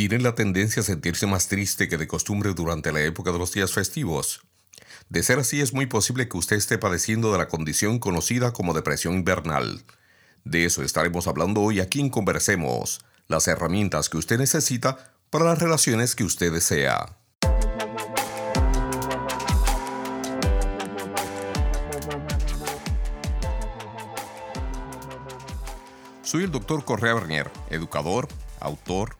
¿Tienen la tendencia a sentirse más triste que de costumbre durante la época de los días festivos? De ser así, es muy posible que usted esté padeciendo de la condición conocida como depresión invernal. De eso estaremos hablando hoy aquí en Conversemos, las herramientas que usted necesita para las relaciones que usted desea. Soy el doctor Correa Bernier, educador, autor,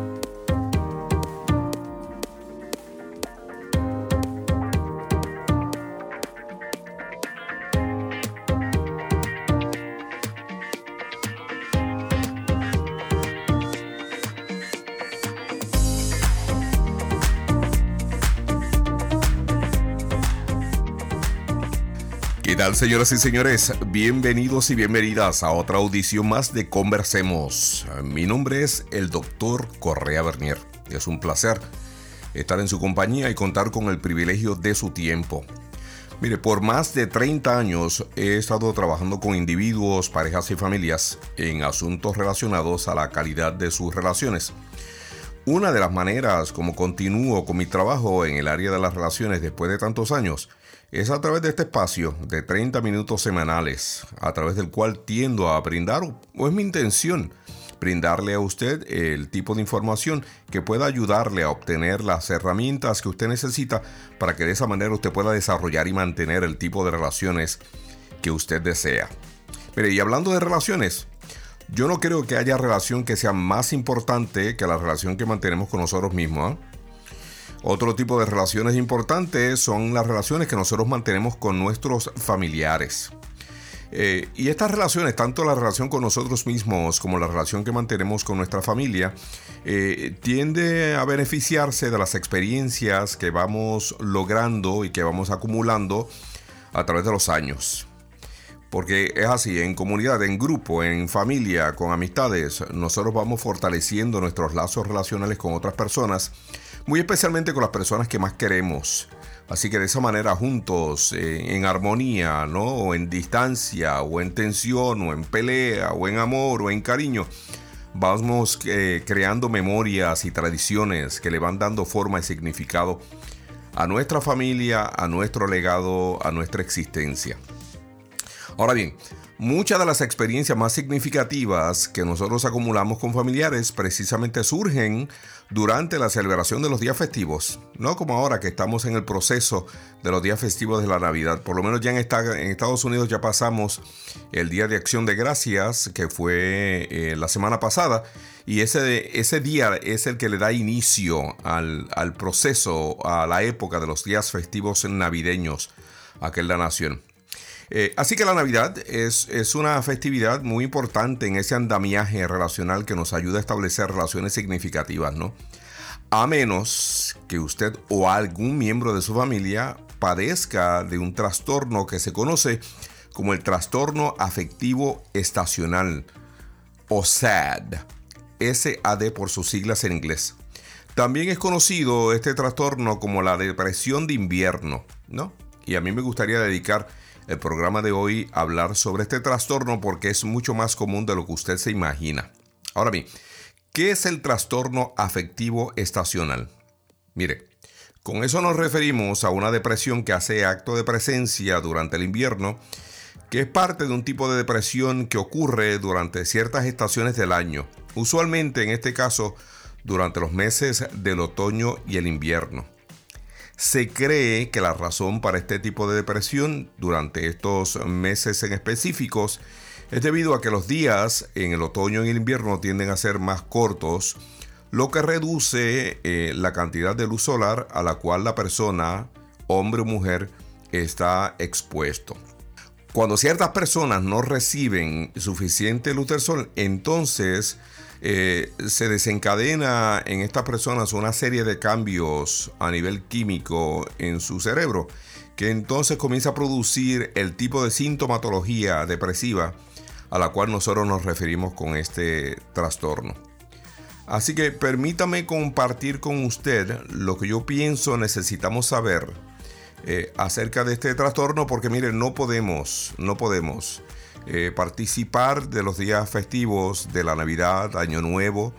Señoras y señores? Bienvenidos y bienvenidas a otra audición más de Conversemos. Mi nombre es el doctor Correa Bernier. Es un placer estar en su compañía y contar con el privilegio de su tiempo. Mire, por más de 30 años he estado trabajando con individuos, parejas y familias en asuntos relacionados a la calidad de sus relaciones. Una de las maneras como continúo con mi trabajo en el área de las relaciones después de tantos años es a través de este espacio de 30 minutos semanales, a través del cual tiendo a brindar, o es mi intención, brindarle a usted el tipo de información que pueda ayudarle a obtener las herramientas que usted necesita para que de esa manera usted pueda desarrollar y mantener el tipo de relaciones que usted desea. Mire, y hablando de relaciones, yo no creo que haya relación que sea más importante que la relación que mantenemos con nosotros mismos. ¿ah? Otro tipo de relaciones importantes son las relaciones que nosotros mantenemos con nuestros familiares. Eh, y estas relaciones, tanto la relación con nosotros mismos como la relación que mantenemos con nuestra familia, eh, tiende a beneficiarse de las experiencias que vamos logrando y que vamos acumulando a través de los años. Porque es así, en comunidad, en grupo, en familia, con amistades, nosotros vamos fortaleciendo nuestros lazos relacionales con otras personas muy especialmente con las personas que más queremos. Así que de esa manera juntos, eh, en armonía, ¿no? O en distancia, o en tensión, o en pelea, o en amor, o en cariño, vamos eh, creando memorias y tradiciones que le van dando forma y significado a nuestra familia, a nuestro legado, a nuestra existencia. Ahora bien, Muchas de las experiencias más significativas que nosotros acumulamos con familiares precisamente surgen durante la celebración de los días festivos, no como ahora que estamos en el proceso de los días festivos de la Navidad. Por lo menos ya en, Estados Unidos ya pasamos el Día de Acción de Gracias, que fue eh, la semana pasada, y ese, ese día es el que le da inicio al, al proceso, a la época de los días festivos navideños aquí en la nación. Eh, así que la Navidad es, es, una festividad muy importante en ese andamiaje relacional que nos ayuda a establecer relaciones significativas, ¿no? A menos que usted o algún miembro de su familia padezca de un trastorno que se conoce como el trastorno afectivo estacional o SAD, SAD por sus siglas en inglés. También es conocido este trastorno como la depresión de invierno, ¿no? Y a mí me gustaría dedicar el programa de hoy hablar sobre este trastorno porque es mucho más común de lo que usted se imagina. Ahora bien, ¿qué es el trastorno afectivo estacional? Mire, con eso nos referimos a una depresión que hace acto de presencia durante el invierno, que es parte de un tipo de depresión que ocurre durante ciertas estaciones del año, usualmente en este caso durante los meses del otoño y el invierno. Se cree que la razón para este tipo de depresión durante estos meses en específicos es debido a que los días en el otoño y el invierno tienden a ser más cortos, lo que reduce eh, la cantidad de luz solar a la cual la persona, hombre o mujer, está expuesto. Cuando ciertas personas no reciben suficiente luz del sol, entonces eh, se desencadena en estas personas una serie de cambios a nivel químico en su cerebro, que entonces comienza a producir el tipo de sintomatología depresiva a la cual nosotros nos referimos con este trastorno. Así que permítame compartir con usted lo que yo pienso necesitamos saber eh, acerca de este trastorno, porque miren, no podemos, no podemos eh, participar de los días festivos de la Navidad, Año Nuevo,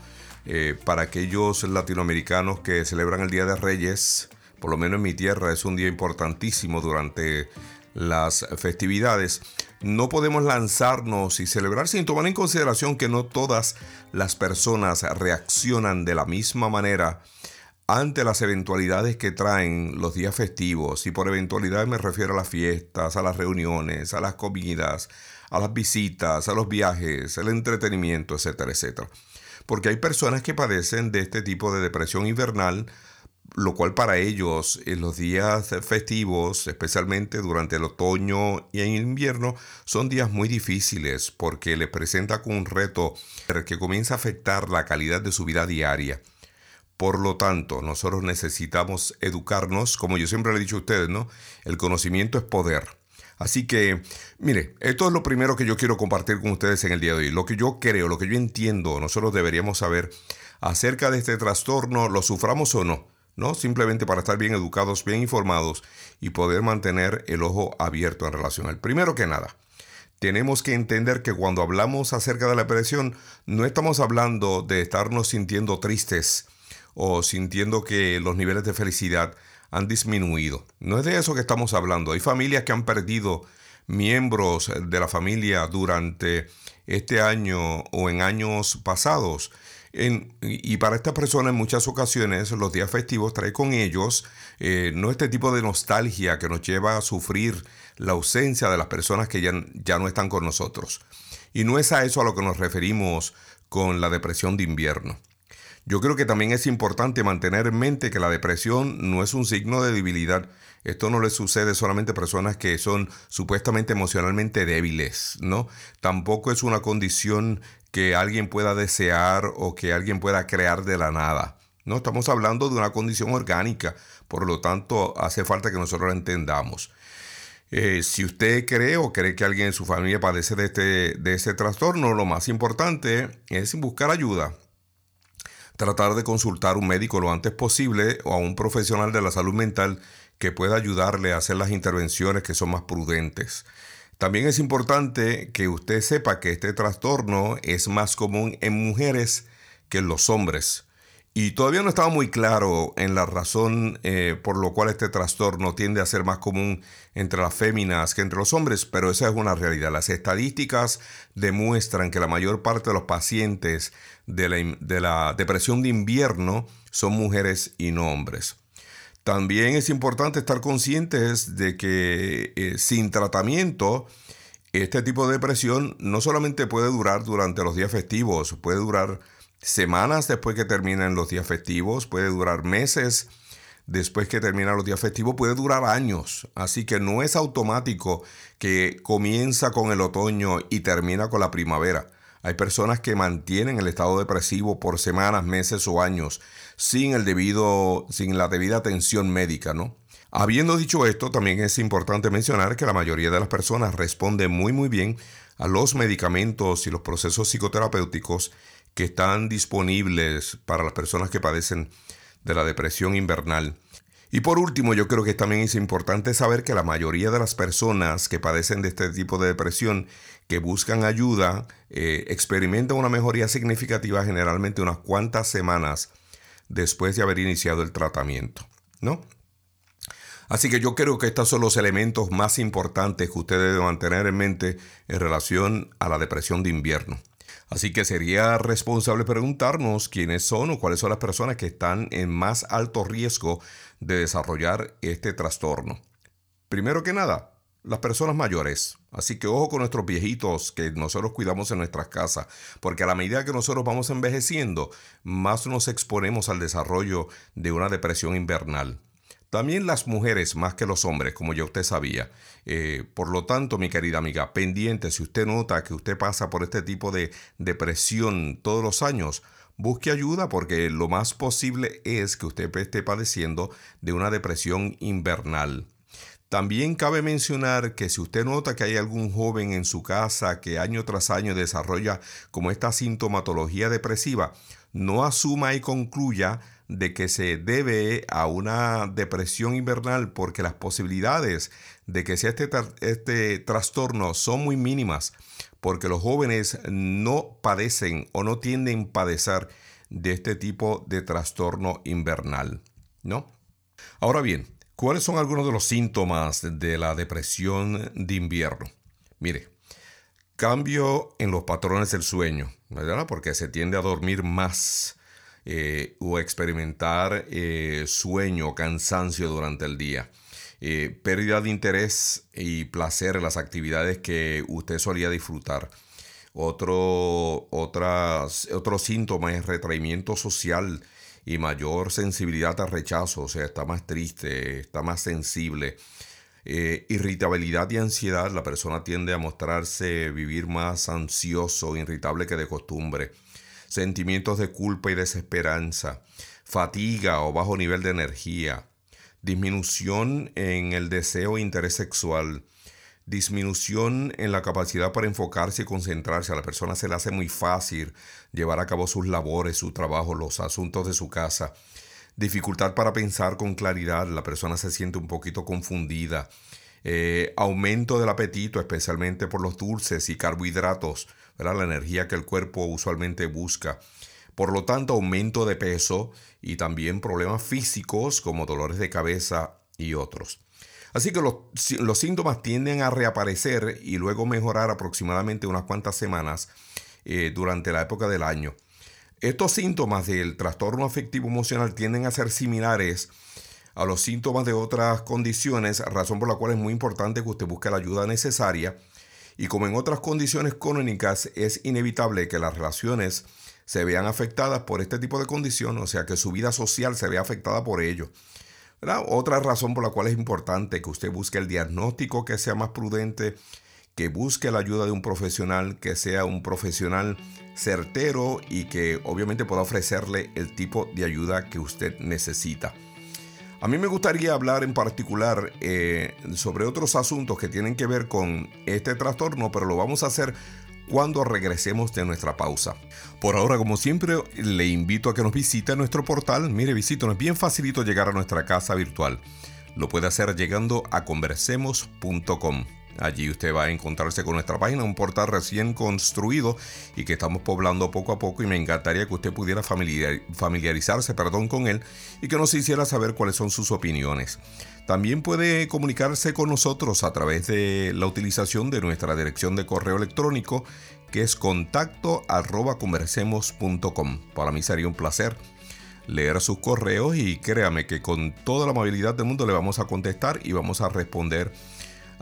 eh, para aquellos latinoamericanos que celebran el Día de Reyes, por lo menos en mi tierra es un día importantísimo durante las festividades. No podemos lanzarnos y celebrar sin tomar en consideración que no todas las personas reaccionan de la misma manera ante las eventualidades que traen los días festivos. Y por eventualidades me refiero a las fiestas, a las reuniones, a las comidas, a las visitas, a los viajes, el entretenimiento, etcétera, etcétera. Porque hay personas que padecen de este tipo de depresión invernal, lo cual para ellos en los días festivos, especialmente durante el otoño y en invierno, son días muy difíciles porque les presenta con un reto que comienza a afectar la calidad de su vida diaria. Por lo tanto, nosotros necesitamos educarnos, como yo siempre le he dicho a ustedes, ¿no? El conocimiento es poder. Así que, mire, esto es lo primero que yo quiero compartir con ustedes en el día de hoy. Lo que yo creo, lo que yo entiendo, nosotros deberíamos saber acerca de este trastorno, lo suframos o no, ¿no? Simplemente para estar bien educados, bien informados y poder mantener el ojo abierto en relación al. Primero que nada, tenemos que entender que cuando hablamos acerca de la depresión, no estamos hablando de estarnos sintiendo tristes o sintiendo que los niveles de felicidad han disminuido. No es de eso que estamos hablando. Hay familias que han perdido miembros de la familia durante este año o en años pasados. y para estas personas en muchas ocasiones los días festivos trae con ellos eh, no este tipo de nostalgia que nos lleva a sufrir la ausencia de las personas que ya, ya no están con nosotros. Y no es a eso a lo que nos referimos con la depresión de invierno. Yo creo que también es importante mantener en mente que la depresión no es un signo de debilidad. Esto no le sucede solamente a personas que son supuestamente emocionalmente débiles, ¿no? Tampoco es una condición que alguien pueda desear o que alguien pueda crear de la nada. No, estamos hablando de una condición orgánica, por lo tanto hace falta que nosotros la entendamos. Eh, si usted cree o cree que alguien en su familia padece de este, de este trastorno, lo más importante es buscar ayuda tratar de consultar a un médico lo antes posible o a un profesional de la salud mental que pueda ayudarle a hacer las intervenciones que son más prudentes. También es importante que usted sepa que este trastorno es más común en mujeres que en los hombres. Y todavía no estaba muy claro en la razón eh, por lo cual este trastorno tiende a ser más común entre las féminas que entre los hombres, pero esa es una realidad. Las estadísticas demuestran que la mayor parte de los pacientes de la, depresión de invierno son mujeres y no hombres. También es importante estar conscientes de que eh, sin tratamiento, este tipo de depresión no solamente puede durar durante los días festivos, puede durar semanas después que terminan los días festivos, puede durar meses después que terminan los días festivos, puede durar años. Así que no es automático que comienza con el otoño y termina con la primavera. Hay personas que mantienen el estado depresivo por semanas, meses o años sin el debido, sin la debida atención médica, ¿no? Habiendo dicho esto, también es importante mencionar que la mayoría de las personas responden muy muy bien a los medicamentos y los procesos psicoterapéuticos que están disponibles para las personas que padecen de la depresión invernal. Y por último, yo creo que también es importante saber que la mayoría de las personas que padecen de este tipo de depresión, que buscan ayuda, eh, experimentan una mejoría significativa generalmente unas cuantas semanas después de haber iniciado el tratamiento, ¿no? Así que yo creo que estos son los elementos más importantes que ustedes deben mantener en mente en relación a la depresión de invierno. Así que sería responsable preguntarnos quiénes son o cuáles son las personas que están en más alto riesgo de desarrollar este trastorno. Primero que nada, las personas mayores. Así que ojo con nuestros viejitos que nosotros cuidamos en nuestras casas, porque a la medida que nosotros vamos envejeciendo, más nos exponemos al desarrollo de una depresión invernal. También las mujeres más que los hombres, como ya usted sabía. Eh, por lo tanto, mi querida amiga, pendiente, si usted nota que usted pasa por este tipo de depresión todos los años, busque ayuda porque lo más posible es que usted esté padeciendo de una depresión invernal. También cabe mencionar que si usted nota que hay algún joven en su casa que año tras año desarrolla como esta sintomatología depresiva, no asuma y concluya de que se debe a una depresión invernal porque las posibilidades de que sea este, este trastorno son muy mínimas porque los jóvenes no padecen o no tienden a padecer de este tipo de trastorno invernal, ¿no? Ahora bien, ¿Cuáles son algunos de los síntomas de la depresión de invierno? Mire, cambio en los patrones del sueño, ¿verdad? Porque se tiende a dormir más eh, o experimentar eh, sueño o cansancio durante el día. Eh, pérdida de interés y placer en las actividades que usted solía disfrutar. Otro, otras, otro síntoma es retraimiento social y mayor sensibilidad al rechazo, o sea, está más triste, está más sensible. Irritabilidad y ansiedad, la persona tiende a mostrarse vivir más ansioso, irritable que de costumbre. Sentimientos de culpa y desesperanza, fatiga o bajo nivel de energía, disminución en el deseo e interés sexual, disminución en la capacidad para enfocarse y concentrarse. A la persona se le hace muy fácil llevar a cabo sus labores, su trabajo, los asuntos de su casa. Dificultad para pensar con claridad. La persona se siente un poquito confundida. Eh, aumento del apetito, especialmente por los dulces y carbohidratos, la energía que el cuerpo usualmente busca. Por lo tanto, aumento de peso y también problemas físicos como dolores de cabeza y otros. Así que los, síntomas tienden a reaparecer y luego mejorar aproximadamente unas cuantas semanas eh, durante la época del año. Estos síntomas del trastorno afectivo emocional tienden a ser similares a los síntomas de otras condiciones, razón por la cual es muy importante que usted busque la ayuda necesaria. Y como en otras condiciones crónicas, es inevitable que las relaciones se vean afectadas por este tipo de condición, o sea, que su vida social se vea afectada por ello. Otra razón por la cual es importante que usted busque el diagnóstico que sea más prudente, que busque la ayuda de un profesional, que sea un profesional certero y que obviamente pueda ofrecerle el tipo de ayuda que usted necesita. A mí me gustaría hablar en particular eh, sobre otros asuntos que tienen que ver con este trastorno, pero lo vamos a hacer cuando regresemos de nuestra pausa. Por ahora, como siempre, le invito a que nos visite nuestro portal. Mire, visítanos, es bien facilito llegar a nuestra casa virtual. Lo puede hacer llegando a conversemos.com. Allí usted va a encontrarse con nuestra página, un portal recién construido y que estamos poblando poco a poco y me encantaría que usted pudiera familiarizarse perdón, con él y que nos hiciera saber cuáles son sus opiniones. También puede comunicarse con nosotros a través de la utilización de nuestra dirección de correo electrónico que es contacto arroba conversemos.com. Para mí sería un placer leer sus correos y créame que con toda la amabilidad del mundo le vamos a contestar y vamos a responder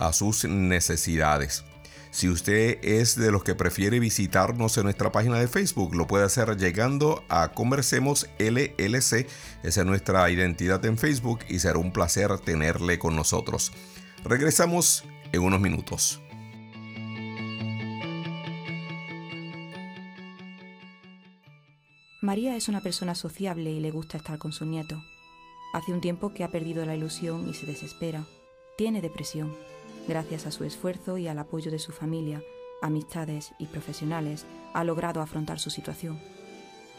a sus necesidades. Si usted es de los que prefiere visitarnos en nuestra página de Facebook, lo puede hacer llegando a Conversemos LLC. Esa es nuestra identidad en Facebook y será un placer tenerle con nosotros. Regresamos en unos minutos. María es una persona sociable y le gusta estar con su nieto. Hace un tiempo que ha perdido la ilusión y se desespera. Tiene depresión gracias a su esfuerzo y al apoyo de su familia, amistades y profesionales, ha logrado afrontar su situación.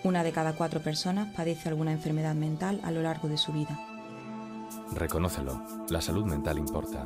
Una de cada cuatro personas padece alguna enfermedad mental a lo largo de su vida. Reconócelo, la salud mental importa.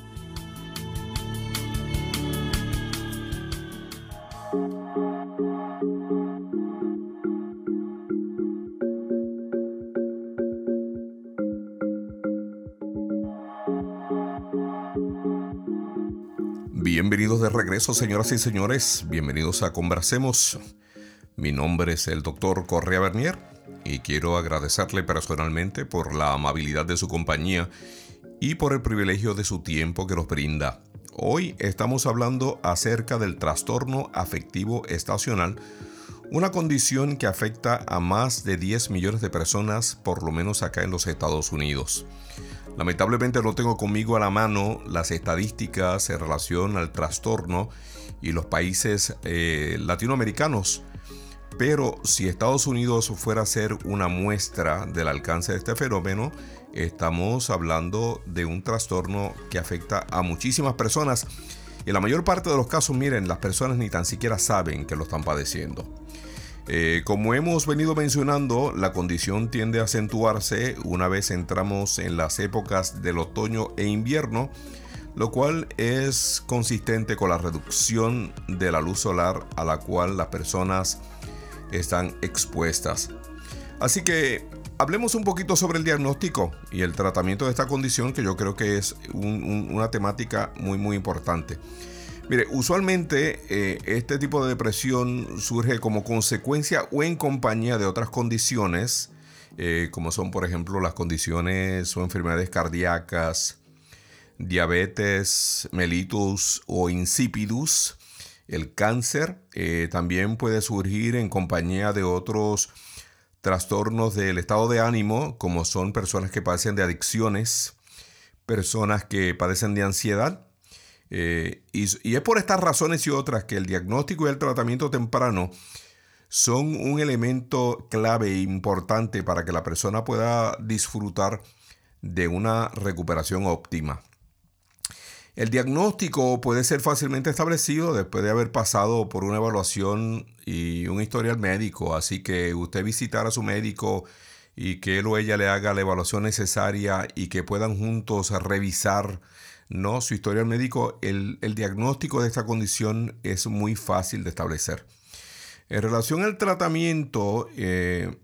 De regreso, señoras y señores. Bienvenidos a Conversemos. Mi nombre es el doctor Correa Bernier y quiero agradecerle personalmente por la amabilidad de su compañía y por el privilegio de su tiempo que nos brinda. Hoy estamos hablando acerca del trastorno afectivo estacional, una condición que afecta a más de 10 millones de personas, por lo menos acá en los Estados Unidos. Lamentablemente no tengo conmigo a la mano las estadísticas en relación al trastorno y los países eh, latinoamericanos, pero si Estados Unidos fuera a ser una muestra del alcance de este fenómeno, estamos hablando de un trastorno que afecta a muchísimas personas. Y en la mayor parte de los casos, miren, las personas ni tan siquiera saben que lo están padeciendo. Eh, como hemos venido mencionando, la condición tiende a acentuarse una vez entramos en las épocas del otoño e invierno, lo cual es consistente con la reducción de la luz solar a la cual las personas están expuestas. Así que hablemos un poquito sobre el diagnóstico y el tratamiento de esta condición que yo creo que es una temática muy muy importante. Mire, usualmente eh, este tipo de depresión surge como consecuencia o en compañía de otras condiciones, eh, como son por ejemplo las condiciones o enfermedades cardíacas, diabetes, mellitus o insipidus, el cáncer eh, también puede surgir en compañía de otros trastornos del estado de ánimo, como son personas que padecen de adicciones, personas que padecen de ansiedad. Eh, y, y, es por estas razones y otras que el diagnóstico y el tratamiento temprano son un elemento clave e importante para que la persona pueda disfrutar de una recuperación óptima. El diagnóstico puede ser fácilmente establecido después de haber pasado por una evaluación y un historial médico, así que usted visitar a su médico y que él o ella le haga la evaluación necesaria y que puedan juntos revisar ¿no? su historial médico, el, diagnóstico de esta condición es muy fácil de establecer. En relación al tratamiento, eh,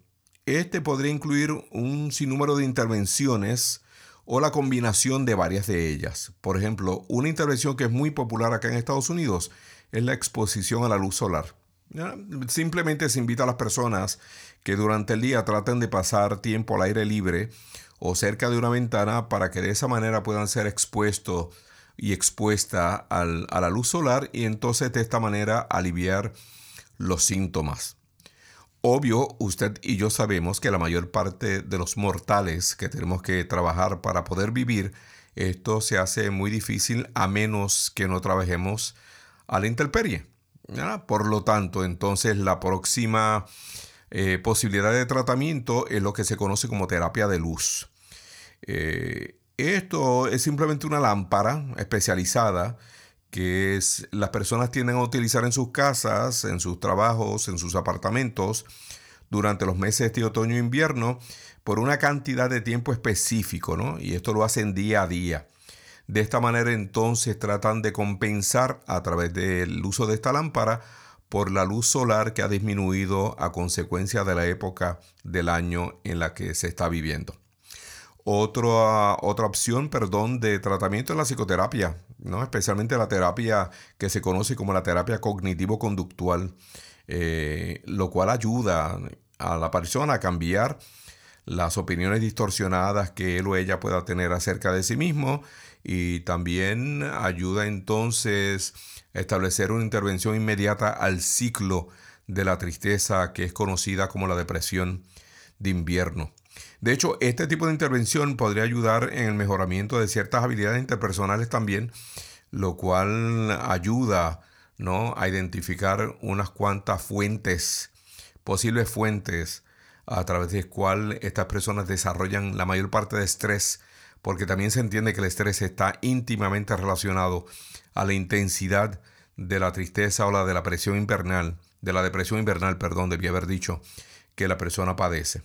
este podría incluir un sinnúmero de intervenciones, o la combinación de varias de ellas. Por ejemplo, una intervención que es muy popular acá en Estados Unidos es la exposición a la luz solar. Simplemente se invita a las personas que durante el día traten de pasar tiempo al aire libre o cerca de una ventana para que de esa manera puedan ser expuestos y expuesta a la luz solar y entonces de esta manera aliviar los síntomas. Obvio, usted y yo sabemos que la mayor parte de los mortales que tenemos que trabajar para poder vivir, esto se hace muy difícil a menos que no trabajemos a la intemperie. Por lo tanto, entonces la próxima eh, posibilidad de tratamiento es lo que se conoce como terapia de luz. Eh, esto es simplemente una lámpara especializada que las personas tienden a utilizar en sus casas, en sus trabajos, en sus apartamentos durante los meses de otoño e invierno por una cantidad de tiempo específico, ¿no? Y esto lo hacen día a día. De esta manera entonces tratan de compensar a través del uso de esta lámpara por la luz solar que ha disminuido a consecuencia de la época del año en la que se está viviendo. Otra, otra opción, perdón, de tratamiento es la psicoterapia, ¿no? especialmente la terapia que se conoce como la terapia cognitivo-conductual, eh, lo cual ayuda a la persona a cambiar las opiniones distorsionadas que él o ella pueda tener acerca de sí mismo y también ayuda entonces establecer una intervención inmediata al ciclo de la tristeza que es conocida como la depresión de invierno. De hecho, este tipo de intervención podría ayudar en el mejoramiento de ciertas habilidades interpersonales también, lo cual ayuda ¿no? a identificar unas cuantas fuentes, posibles fuentes a través del cual estas personas desarrollan la mayor parte de estrés, porque también se entiende que el estrés está íntimamente relacionado a la intensidad de la tristeza o la de la presión invernal, de la depresión invernal, perdón, debía haber dicho, que la persona padece.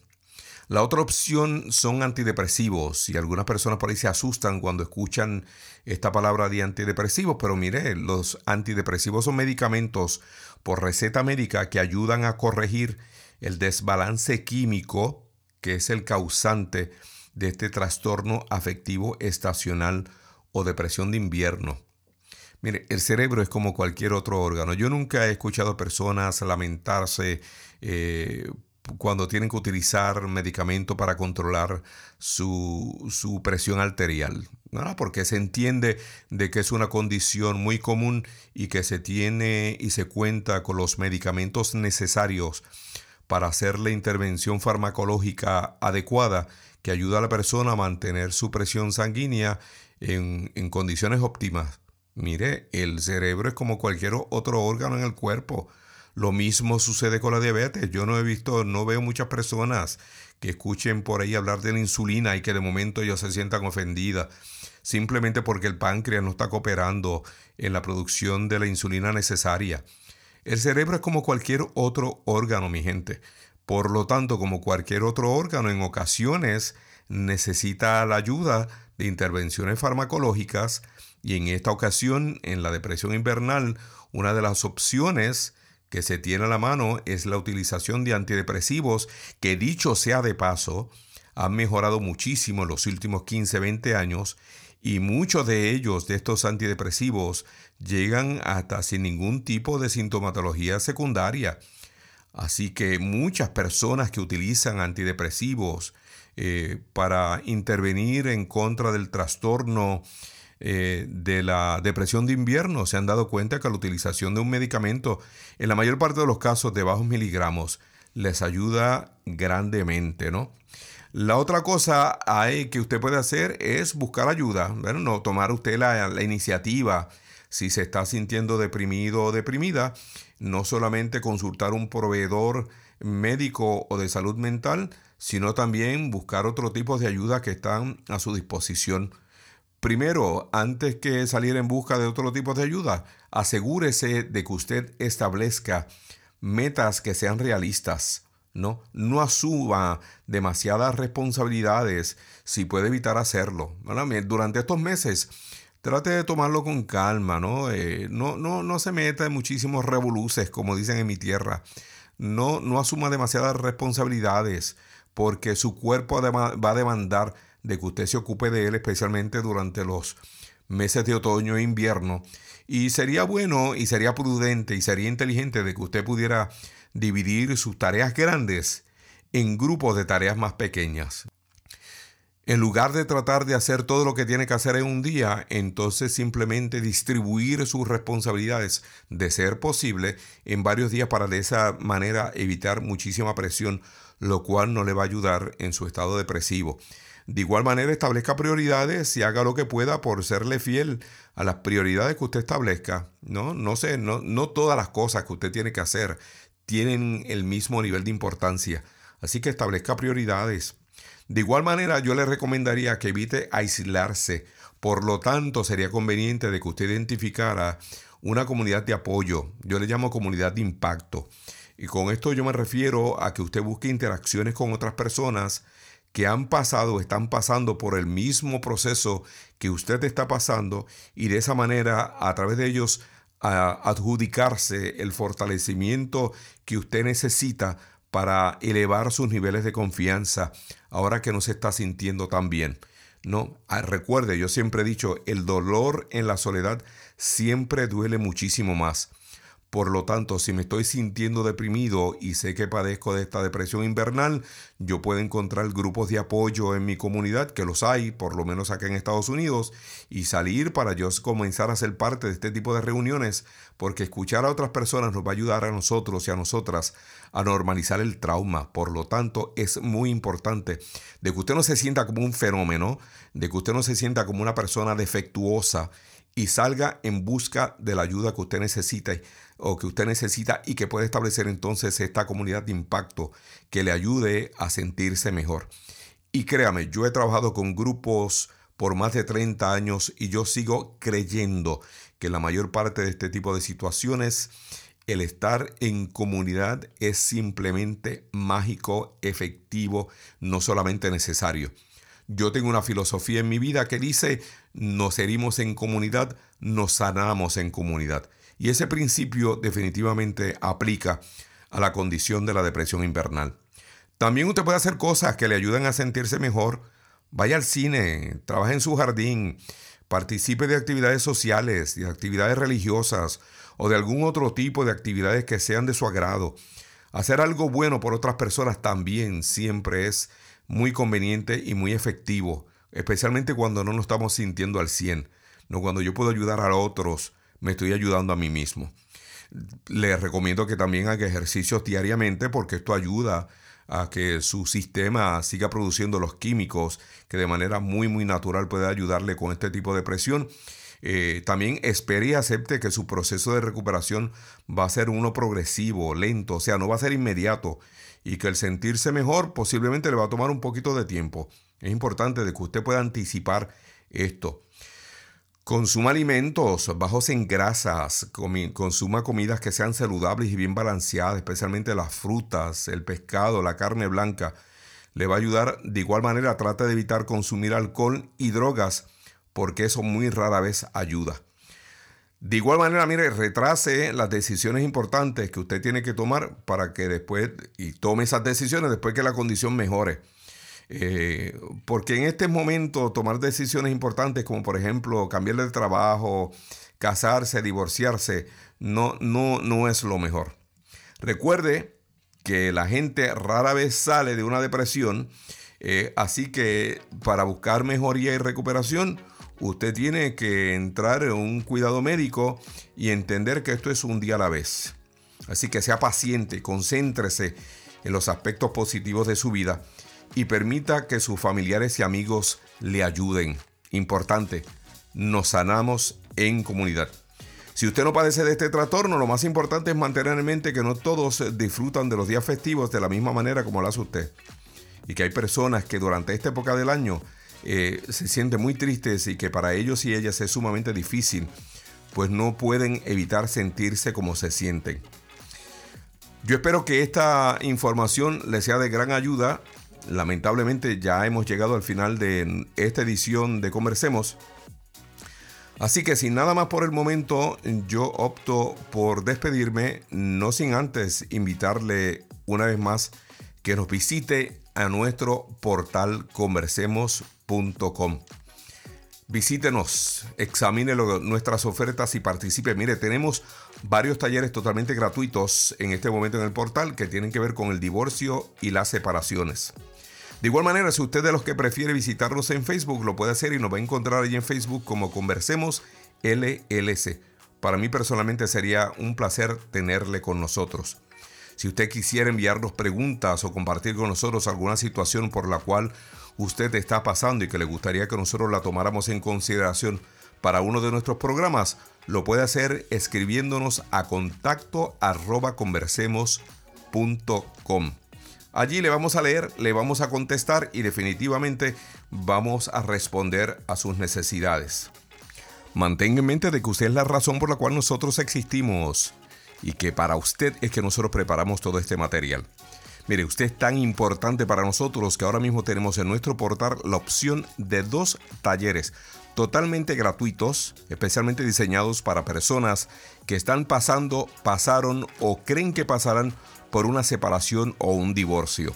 La otra opción son antidepresivos y algunas personas por ahí se asustan cuando escuchan esta palabra de antidepresivos, pero mire, los antidepresivos son medicamentos por receta médica que ayudan a corregir el desbalance químico que es el causante de este trastorno afectivo estacional o depresión de invierno. Mire, el cerebro es como cualquier otro órgano. Yo nunca he escuchado personas lamentarse eh, cuando tienen que utilizar medicamento para controlar su, su presión arterial, porque se entiende de que es una condición muy común y que se tiene y se cuenta con los medicamentos necesarios para hacer la intervención farmacológica adecuada que ayuda a la persona a mantener su presión sanguínea en, en condiciones óptimas. Mire, el cerebro es como cualquier otro órgano en el cuerpo. Lo mismo sucede con la diabetes. Yo no he visto, no veo muchas personas que escuchen por ahí hablar de la insulina y que de momento ellos se sientan ofendidas simplemente porque el páncreas no está cooperando en la producción de la insulina necesaria. El cerebro es como cualquier otro órgano, mi gente. Por lo tanto, como cualquier otro órgano, en ocasiones necesita la ayuda de intervenciones farmacológicas y en esta ocasión, en la depresión invernal, una de las opciones que se tiene a la mano es la utilización de antidepresivos que dicho sea de paso, han mejorado muchísimo en los últimos 15, 20 años y muchos de ellos, de estos antidepresivos, llegan hasta sin ningún tipo de sintomatología secundaria. Así que muchas personas que utilizan antidepresivos eh, para intervenir en contra del trastorno eh, de la depresión de invierno se han dado cuenta que la utilización de un medicamento, en la mayor parte de los casos de bajos miligramos, les ayuda grandemente, ¿no? La otra cosa que usted puede hacer es buscar ayuda, no tomar usted la iniciativa si se está sintiendo deprimido o deprimida, no solamente consultar un proveedor médico o de salud mental, sino también buscar otro tipo de ayuda que están a su disposición. Primero, antes que salir en busca de otro tipo de ayuda, asegúrese de que usted establezca metas que sean realistas. No, no asuma demasiadas responsabilidades si puede evitar hacerlo. Durante estos meses, trate de tomarlo con calma, ¿no? Eh, no, no, no se meta en muchísimos revoluces, como dicen en mi tierra. No, no asuma demasiadas responsabilidades, porque su cuerpo va a demandar de que usted se ocupe de él, especialmente durante los meses de otoño e invierno. Y sería bueno y sería prudente y sería inteligente de que usted pudiera dividir sus tareas grandes en grupos de tareas más pequeñas. En lugar de tratar de hacer todo lo que tiene que hacer en un día, entonces simplemente distribuir sus responsabilidades, de ser posible, en varios días para de esa manera evitar muchísima presión, lo cual no le va a ayudar en su estado depresivo. De igual manera, establezca prioridades y haga lo que pueda por serle fiel a las prioridades que usted establezca. No, no sé, no, no todas las cosas que usted tiene que hacer tienen el mismo nivel de importancia. Así que establezca prioridades. De igual manera, yo le recomendaría que evite aislarse. Por lo tanto, sería conveniente de que usted identificara una comunidad de apoyo. Yo le llamo comunidad de impacto. Y con esto yo me refiero a que usted busque interacciones con otras personas que han pasado, están pasando por el mismo proceso que usted está pasando y de esa manera a través de ellos adjudicarse el fortalecimiento que usted necesita para elevar sus niveles de confianza ahora que no se está sintiendo tan bien. No, ah, recuerde, yo siempre he dicho, el dolor en la soledad siempre duele muchísimo más. Por lo tanto, si me estoy sintiendo deprimido y sé que padezco de esta depresión invernal, yo puedo encontrar grupos de apoyo en mi comunidad, que los hay, por lo menos acá en Estados Unidos, y salir para yo comenzar a ser parte de este tipo de reuniones, porque escuchar a otras personas nos va a ayudar a nosotros y a nosotras a normalizar el trauma. Por lo tanto, es muy importante de que usted no se sienta como un fenómeno, de que usted no se sienta como una persona defectuosa y salga en busca de la ayuda que usted necesita o que usted necesita y que puede establecer entonces esta comunidad de impacto que le ayude a sentirse mejor. Y créame, yo he trabajado con grupos por más de 30 años y yo sigo creyendo que la mayor parte de este tipo de situaciones el estar en comunidad es simplemente mágico, efectivo, no solamente necesario. Yo tengo una filosofía en mi vida que dice, nos herimos en comunidad, nos sanamos en comunidad. Y ese principio definitivamente aplica a la condición de la depresión invernal. También usted puede hacer cosas que le ayuden a sentirse mejor. Vaya al cine, trabaje en su jardín, participe de actividades sociales, de actividades religiosas o de algún otro tipo de actividades que sean de su agrado. Hacer algo bueno por otras personas también siempre es muy conveniente y muy efectivo, especialmente cuando no nos estamos sintiendo al 100. No cuando yo puedo ayudar a otros, me estoy ayudando a mí mismo. Les recomiendo que también haga ejercicios diariamente porque esto ayuda a que su sistema siga produciendo los químicos que de manera muy muy natural puede ayudarle con este tipo de presión. Eh, también espere y acepte que su proceso de recuperación va a ser uno progresivo, lento, o sea, no va a ser inmediato y que el sentirse mejor posiblemente le va a tomar un poquito de tiempo. Es importante de que usted pueda anticipar esto. Consuma alimentos bajos en grasas, consuma comidas que sean saludables y bien balanceadas, especialmente las frutas, el pescado, la carne blanca. Le va a ayudar de igual manera, trate de evitar consumir alcohol y drogas, porque eso muy rara vez ayuda. De igual manera, mire, retrase las decisiones importantes que usted tiene que tomar para que después, y tome esas decisiones después que la condición mejore. Eh, porque en este momento tomar decisiones importantes como por ejemplo cambiar de trabajo, casarse, divorciarse, no, no, no es lo mejor. Recuerde que la gente rara vez sale de una depresión, eh, así que para buscar mejoría y recuperación, usted tiene que entrar en un cuidado médico y entender que esto es un día a la vez. Así que sea paciente, concéntrese en los aspectos positivos de su vida y permita que sus familiares y amigos le ayuden. Importante, nos sanamos en comunidad. Si usted no padece de este trastorno, lo más importante es mantener en mente que no todos disfrutan de los días festivos de la misma manera como lo hace usted. Y que hay personas que durante esta época del año eh, se sienten muy tristes y que para ellos y ellas es sumamente difícil, pues no pueden evitar sentirse como se sienten. Yo espero que esta información les sea de gran ayuda lamentablemente ya hemos llegado al final de esta edición de Conversemos. Así que sin nada más por el momento, yo opto por despedirme, no sin antes invitarle una vez más que nos visite a nuestro portal conversemos.com. Visítenos, examine nuestras ofertas y participe. Mire, tenemos varios talleres totalmente gratuitos en este momento en el portal que tienen que ver con el divorcio y las separaciones. De igual manera, si usted de los que prefiere visitarnos en Facebook, lo puede hacer y nos va a encontrar ahí en Facebook como Conversemos LLC. Para mí personalmente sería un placer tenerle con nosotros. Si usted quisiera enviarnos preguntas o compartir con nosotros alguna situación por la cual usted está pasando y que le gustaría que nosotros la tomáramos en consideración para uno de nuestros programas, lo puede hacer escribiéndonos a contacto arroba conversemos.com. Allí le vamos a leer, le vamos a contestar y definitivamente vamos a responder a sus necesidades. Mantenga en mente de que usted es la razón por la cual nosotros existimos y que para usted es que nosotros preparamos todo este material. Mire, usted es tan importante para nosotros que ahora mismo tenemos en nuestro portal la opción de dos talleres totalmente gratuitos, especialmente diseñados para personas que están pasando, pasaron o creen que pasarán por una separación o un divorcio.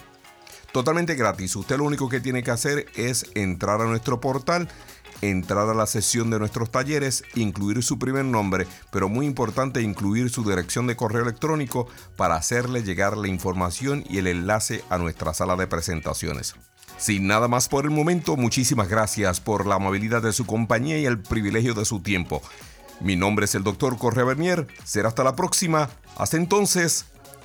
Totalmente gratis. Usted lo único que tiene que hacer es entrar a nuestro portal, entrar a la sesión de nuestros talleres, incluir su primer nombre, pero muy importante incluir su dirección de correo electrónico para hacerle llegar la información y el enlace a nuestra sala de presentaciones. Sin nada más por el momento, muchísimas gracias por la amabilidad de su compañía y el privilegio de su tiempo. Mi nombre es el doctor Correa Bernier. Será hasta la próxima. Hasta entonces,